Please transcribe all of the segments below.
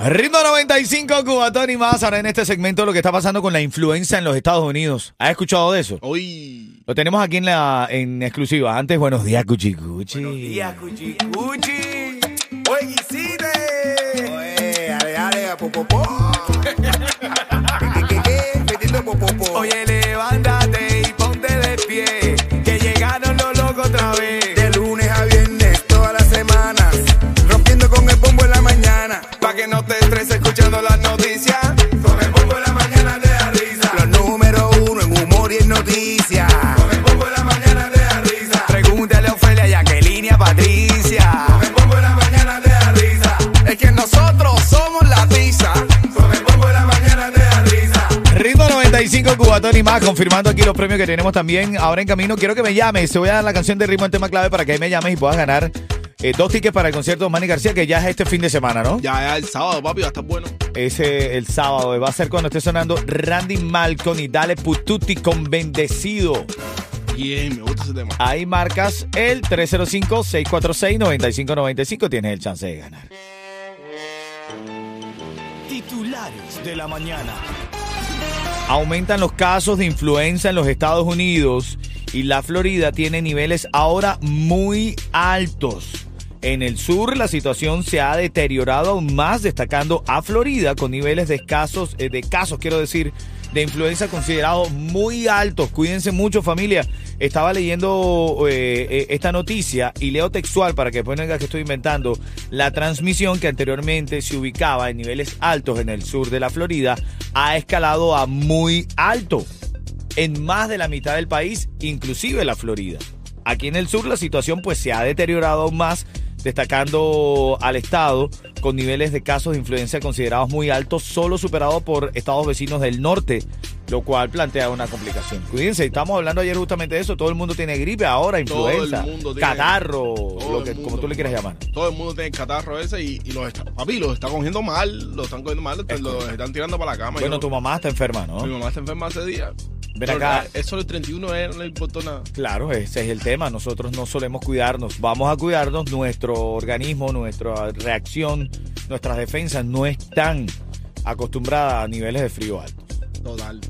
Ritmo 95, Cubatón y más. Ahora en este segmento lo que está pasando con la influenza en los Estados Unidos. ¿Has escuchado de eso? Uy. Lo tenemos aquí en la en exclusiva. Antes, buenos días, Cuchi Cuchi. Cuchi Cuchi. Oye, Guisite. Oye, ale, ale, popopó. ¿Qué, qué, qué? Metiendo popopó. Oye, 95, Cubatón y más. Confirmando aquí los premios que tenemos también. Ahora en camino, quiero que me llames. Te voy a dar la canción de ritmo en tema clave para que ahí me llames y puedas ganar eh, dos tickets para el concierto de Manny García, que ya es este fin de semana, ¿no? Ya, ya el sábado, papi, va a estar bueno. Ese el sábado. Va a ser cuando esté sonando Randy Malcolm y Dale Pututi con Bendecido. Bien, me gusta ese tema. Ahí marcas el 305-646-9595. Tienes el chance de ganar. Titulares de la mañana. Aumentan los casos de influenza en los Estados Unidos y la Florida tiene niveles ahora muy altos. En el sur la situación se ha deteriorado aún más, destacando a Florida con niveles de casos, eh, de casos quiero decir, de influenza considerados muy altos. Cuídense mucho familia. Estaba leyendo eh, eh, esta noticia y leo textual para que después no que estoy inventando. La transmisión que anteriormente se ubicaba en niveles altos en el sur de la Florida ha escalado a muy alto en más de la mitad del país, inclusive la Florida. Aquí en el sur la situación pues se ha deteriorado aún más, destacando al estado con niveles de casos de influencia considerados muy altos, solo superado por estados vecinos del norte, lo cual plantea una complicación. Cuídense, estamos hablando ayer justamente de eso, todo el mundo tiene gripe ahora, influenza, catarro, lo que, mundo. como tú le quieras llamar. Todo el mundo tiene catarro ese y, y los está, papi, los está cogiendo mal, los están cogiendo mal, Es los están tirando para la cama. Bueno, Yo- tu mamá está enferma, ¿no? Mi mamá está enferma hace días. Ven acá. Eso del 31 eh, no le importó nada. Claro, ese es el tema. Nosotros no solemos cuidarnos. Vamos a cuidarnos. Nuestro organismo, nuestra reacción, nuestras defensas no están acostumbradas a niveles de frío altos. Total.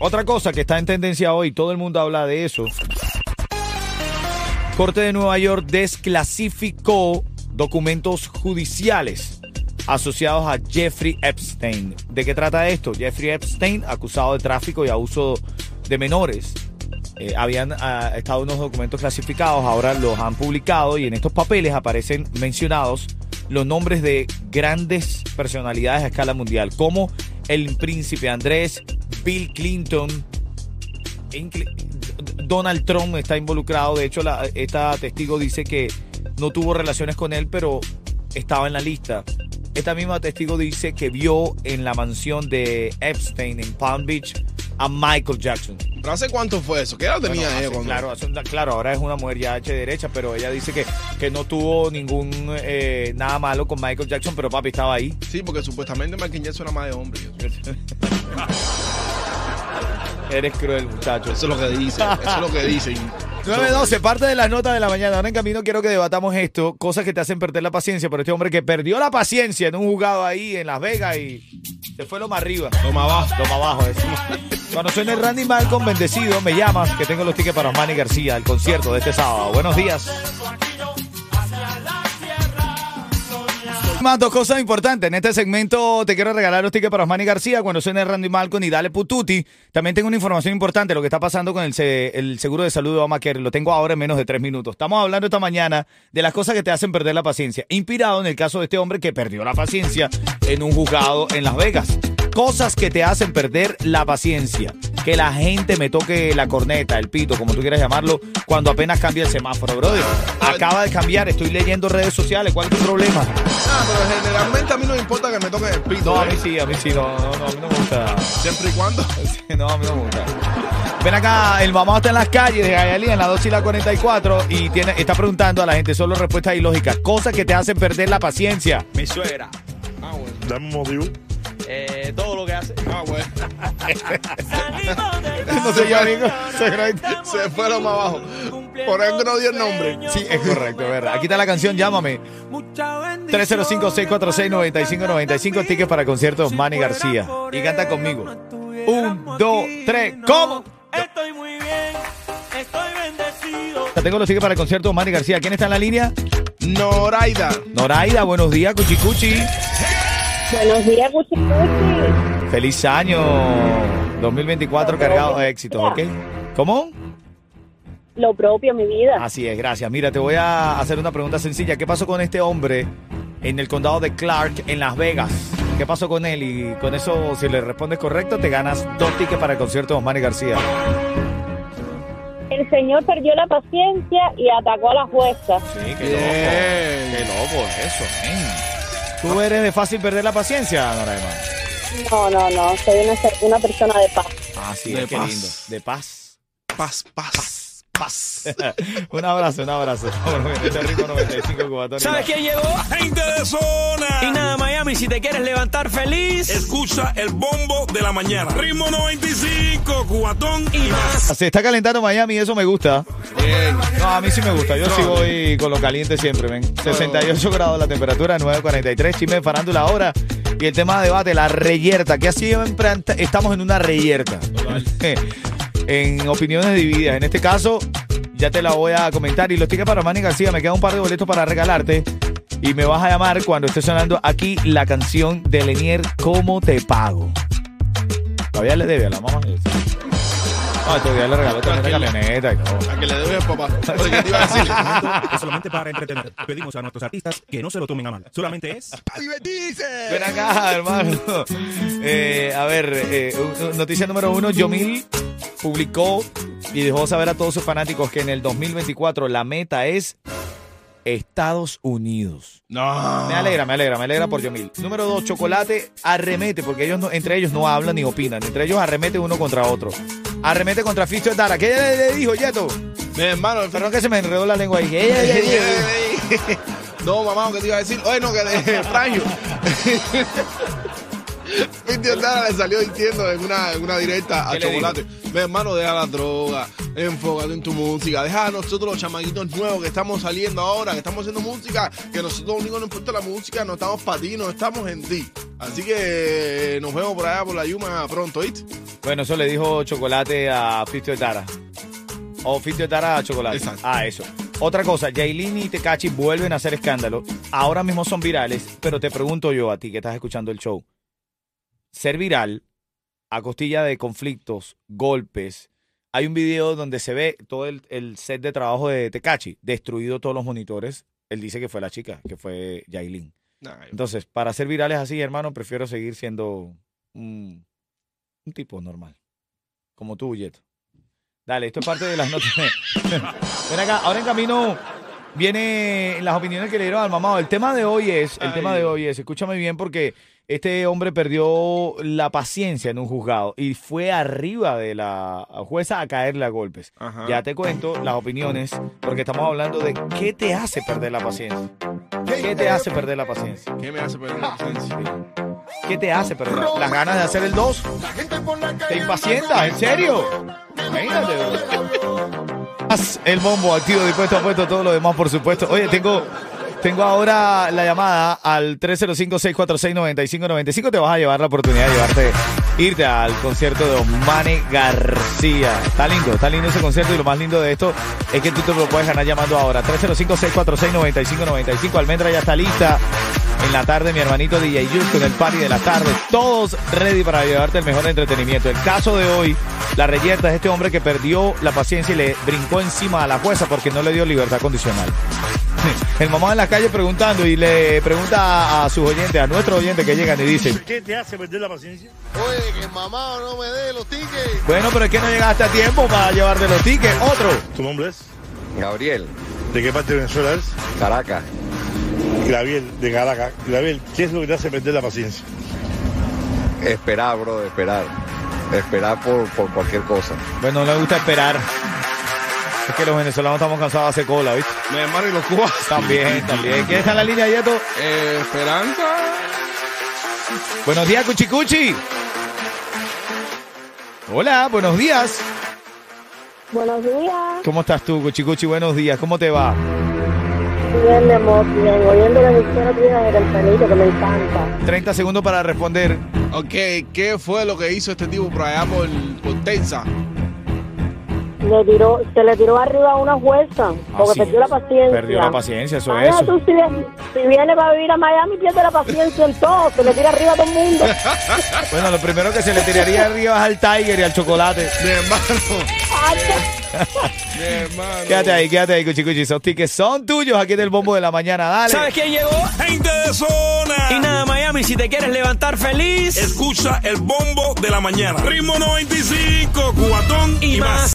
Otra cosa que está en tendencia hoy, todo el mundo habla de eso. Corte de Nueva York desclasificó documentos judiciales asociados a Jeffrey Epstein. ¿De qué trata esto? Jeffrey Epstein, acusado de tráfico y abuso de menores. Eh, habían ah, estado unos documentos clasificados, ahora los han publicado y en estos papeles aparecen mencionados los nombres de grandes personalidades a escala mundial, como el príncipe Andrés, Bill Clinton, Donald Trump está involucrado. De hecho, la- esta testigo dice que no tuvo relaciones con él, pero estaba en la lista. Esta misma testigo dice que vio en la mansión de Epstein en Palm Beach a Michael Jackson. ¿Pero hace cuánto fue eso? ¿Qué edad tenía Bueno, ella hace- cuando- claro, hace claro, ahora es una mujer ya hecha derecha, pero ella dice que, que no tuvo ningún eh, nada malo con Michael Jackson, pero papi estaba ahí. Sí, porque supuestamente Michael Jackson era más de hombre. Eres cruel, muchacho. Eso es lo que dicen. Eso es lo que dicen. 912, parte de las notas de la mañana. Ahora en camino quiero que debatamos esto, cosas que te hacen perder la paciencia por este hombre que perdió la paciencia en un jugado ahí en Las Vegas y se fue lo más arriba. Toma abajo. Lo más abajo. Cuando suene Randy Malcolm bendecido, me llamas que tengo los tickets para Manny García, el concierto de este sábado. Buenos días. Más dos cosas importantes. En este segmento te quiero regalar los tickets para Osmani García cuando suene Randy Malcolm y Dale Pututi. También tengo una información importante, lo que está pasando con el, el seguro de salud de Obamacare. Lo tengo ahora en menos de tres minutos. Estamos hablando esta mañana de las cosas que te hacen perder la paciencia. Inspirado en el caso de este hombre que perdió la paciencia en un juzgado en Las Vegas. Cosas que te hacen perder la paciencia. Que la gente me toque la corneta, el pito, como tú quieras llamarlo, cuando apenas cambia el semáforo, brother. Acaba de cambiar, estoy leyendo redes sociales. ¿Cuál es tu problema? Ah, pero generalmente a mí no me importa que me toquen el pito. No, a ¿eh? mí sí, a mí sí, no, no, no, a mí no me gusta. Siempre y cuando. No, a mí no me gusta. Ven acá, el mamá está en las calles de Hialeah, en la 2 y la 44, y tiene, está preguntando a la gente solo respuestas ilógicas, cosas que te hacen perder la paciencia. Mi suegra. Ah, bueno. Dame un motivo. Eh, todo lo que hace. Ah, bueno. No sé yo, amigo. Se fueron más abajo. Por eso no dio el nombre. Sí, es correcto, es verdad. Aquí está la canción, llámame. 305-646-9595, tickets para conciertos Manny García. Y canta conmigo. Un, dos, tres, ¿cómo? Estoy muy bien, estoy bendecido. Ya tengo los tickets para el concierto Manny García. ¿Quién está en la línea? Noraida. Noraida, buenos días, Cuchicuchi. Buenos días, Cuchi Cuchi. Feliz año 2024 cargado de éxitos, ¿ok? ¿Cómo? Lo propio, mi vida. Así es, gracias. Mira, te voy a hacer una pregunta sencilla. ¿Qué pasó con este hombre en el condado de Clark, en Las Vegas? ¿Qué pasó con él? Y con eso, si le respondes correcto, te ganas dos tickets para el concierto de Manny García. El señor perdió la paciencia y atacó a la jueza. Sí, qué Bien. loco. Qué loco eso. ¿Tú eres de fácil perder la paciencia, Noraima? No, no, no. Soy una, una persona de paz. Ah, sí, De qué paz. lindo. De paz. Paz, paz. Paz. un abrazo, un abrazo. Este ritmo 95 Cubatón. ¿Sabes quién llegó? ¡Gente de zona! Y nada, Miami, si te quieres levantar feliz Escucha el bombo de la mañana. Ritmo 95, cubatón y más. Se está calentando Miami eso me gusta. Bien. No, a mí sí me gusta. Yo sí voy con lo caliente siempre, ven. 68 grados la temperatura, 9.43, chisme farándula ahora. Y el tema de debate, la reyerta. Que así siempre estamos en una reyerta. en opiniones divididas. En este caso, ya te la voy a comentar. Y los tickets para Manny García, me quedan un par de boletos para regalarte. Y me vas a llamar cuando esté sonando aquí la canción de Lenier, ¿Cómo te pago? Todavía le debe a la mamá. No, todavía le regaló también la camioneta y todo. A que le debes, papá. ¿qué te iba a decir? es solamente para entretener. Pedimos a nuestros artistas que no se lo tomen a mal. Solamente es Ven acá, hermano. Eh, a ver, eh, noticia número uno. Yomil publicó y dejó saber a todos sus fanáticos que en el 2024 la meta es Estados Unidos. No. Me alegra, me alegra, me alegra por Yomil. Número dos, Chocolate arremete, porque ellos no- entre ellos no hablan ni opinan. Entre ellos arremete uno contra otro. Arremete contra Fisto de Tara. ¿Qué le, le dijo, Yeto? Mi hermano, el Perdón que se me enredó la lengua ahí. ¿Qué ella le dijo? No, mamá, ¿qué te iba a decir? Oye, no, que de Franjo. Pinti Ordara le salió diciendo en una, en una directa a ¿Qué le Chocolate. Mi hermano, deja la droga, enfócate en tu música, deja a nosotros los chamaquitos nuevos que estamos saliendo ahora, que estamos haciendo música, que nosotros lo único que nos importa la música, no estamos para ti, no estamos en ti. Así que nos vemos por allá por la Yuma pronto, ¿viste? Bueno, eso le dijo Chocolate a Fisto de Tara. O Fisto de Tara a Chocolate. Exacto. Ah, eso. Otra cosa, Yailin y Tecachi vuelven a hacer escándalo. Ahora mismo son virales, pero te pregunto yo a ti que estás escuchando el show. Ser viral a costilla de conflictos, golpes. Hay un video donde se ve todo el, el set de trabajo de Tecachi, destruido todos los monitores. Él dice que fue la chica, que fue Yailin. Nah, Entonces, para ser virales así, hermano, prefiero seguir siendo un, un tipo normal. Como tú, Yeto. Dale, esto es parte de las noticias. Ven acá, ahora en camino viene las opiniones que le dieron al mamado. El tema de hoy es, el Ay. tema de hoy es, escúchame bien porque este hombre perdió la paciencia en un juzgado y fue arriba de la jueza a caerle a golpes. Ajá. Ya te cuento las opiniones porque estamos hablando de qué te hace perder la paciencia. ¿Qué te hace perder la paciencia? ¿Qué me hace perder la paciencia? ¿Qué te hace perder la- las ganas de hacer el 2? ¿Te impacientas? ¿En serio? Imagínate. El bombo activo, dispuesto, puesto, todo lo demás, por supuesto. Oye, tengo, tengo ahora la llamada al 305-646-9595. Te vas a llevar la oportunidad de llevarte, irte al concierto de Omane García. Está lindo, está lindo ese concierto y lo más lindo de esto es que tú te lo puedes ganar llamando ahora. 305-646-9595. Almendra ya está lista. En la tarde, mi hermanito DJ Yus con el party de la tarde. Todos ready para llevarte el mejor entretenimiento. El caso de hoy, la reyerta es este hombre que perdió la paciencia y le brincó encima a la jueza porque no le dio libertad condicional. El mamá en la calle preguntando y le pregunta a, a sus oyentes, a nuestros oyentes que llegan y dicen, ¿Qué te hace perder la paciencia? Oye, que mamá no me dé los tickets. bueno, pero es que no llegaste a tiempo para llevarte los tickets. Otro. ¿Tu nombre es? Gabriel, ¿De qué parte de Venezuela eres? Caracas. Gabriel, de Caracas. Gabriel, ¿qué es lo que te hace perder la paciencia? Esperar, bro, esperar. esperar por, por cualquier cosa. Bueno, no le gusta esperar. Es que los venezolanos estamos cansados de hacer cola, ¿viste? Mi hermano y los cubanos. También, también. ¿Quién está en la línea, Yeto? Eh, Esperanza. Buenos días, Cuchicuchi. Hola, buenos días. Buenos días. ¿Cómo estás tú, Cuchicuchi? Buenos días. ¿Cómo te va? Bien, mi amor, bien. Oyendo la emisora tuya de Tempranito, que me encanta. 30 segundos para responder. Ok, ¿qué fue lo que hizo este tipo por allá por, por Tensa? Le tiró, se le tiró arriba a una jueza, porque sí. perdió la paciencia. Perdió la paciencia, eso es. tú si, vienes- si viene para vivir a Miami, pierde la paciencia en todo. Se le tira arriba a todo el mundo. Bueno, lo primero que se le tiraría arriba es al Tiger y al chocolate. Mi hermano, mi hermano. Quédate ahí, quédate ahí, Cuchicuchi. Esos tickets son tuyos aquí del bombo de la mañana. Dale. ¿Sabes quién llegó? Gente de zona. Y nada, Miami, si te quieres levantar feliz Escucha el bombo de la mañana. Ritmo 95, cuatón y, y más. más.